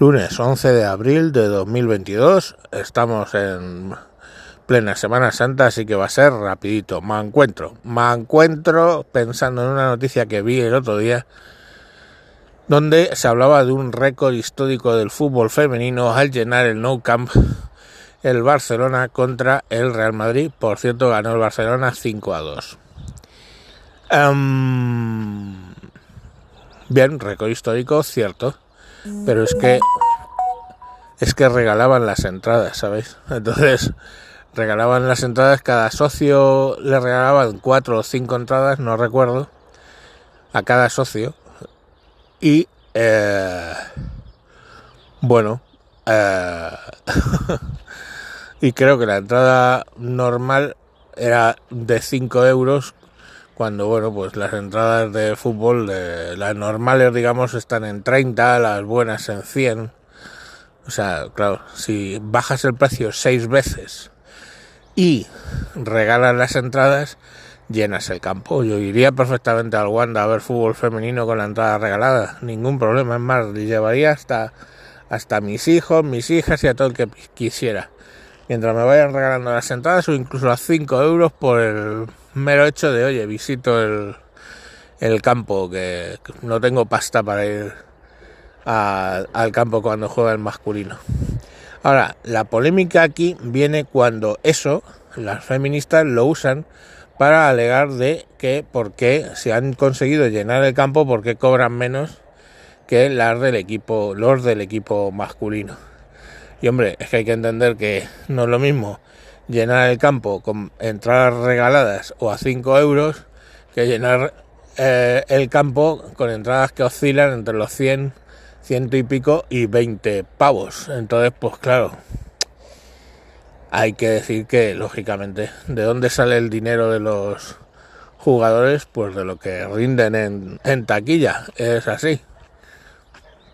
Lunes 11 de abril de 2022. Estamos en plena Semana Santa, así que va a ser rapidito. Me encuentro, me encuentro pensando en una noticia que vi el otro día donde se hablaba de un récord histórico del fútbol femenino al llenar el Nou Camp el Barcelona contra el Real Madrid. Por cierto, ganó el Barcelona 5 a 2. Um, bien, récord histórico, cierto. Pero es que es que regalaban las entradas, ¿sabéis? Entonces, regalaban las entradas, cada socio le regalaban cuatro o cinco entradas, no recuerdo, a cada socio. Y eh, bueno, eh, y creo que la entrada normal era de 5 euros cuando bueno pues las entradas de fútbol las normales digamos están en 30 las buenas en 100 o sea claro si bajas el precio seis veces y regalas las entradas llenas el campo. Yo iría perfectamente al Wanda a ver fútbol femenino con la entrada regalada ningún problema. Es más llevaría hasta hasta mis hijos mis hijas y a todo el que quisiera mientras me vayan regalando las entradas o incluso a 5 euros por el mero hecho de, oye, visito el, el campo, que no tengo pasta para ir al campo cuando juega el masculino. Ahora, la polémica aquí viene cuando eso, las feministas lo usan para alegar de que por qué se han conseguido llenar el campo, por qué cobran menos que las del equipo, los del equipo masculino. Y hombre, es que hay que entender que no es lo mismo llenar el campo con entradas regaladas o a 5 euros que llenar eh, el campo con entradas que oscilan entre los 100, ciento y pico y 20 pavos. Entonces, pues claro, hay que decir que, lógicamente, ¿de dónde sale el dinero de los jugadores? Pues de lo que rinden en, en taquilla. Es así.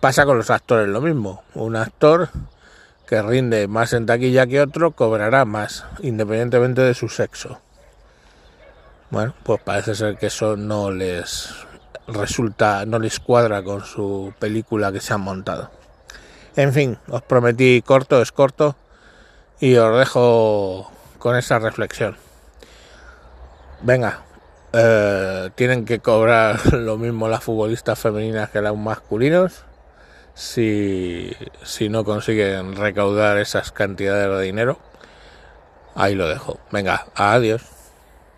Pasa con los actores lo mismo. Un actor que rinde más en taquilla que otro cobrará más, independientemente de su sexo. Bueno, pues parece ser que eso no les resulta, no les cuadra con su película que se han montado. En fin, os prometí corto, es corto, y os dejo con esa reflexión. Venga, eh, tienen que cobrar lo mismo las futbolistas femeninas que las masculinos si, si no consiguen recaudar esas cantidades de dinero. Ahí lo dejo. Venga, adiós.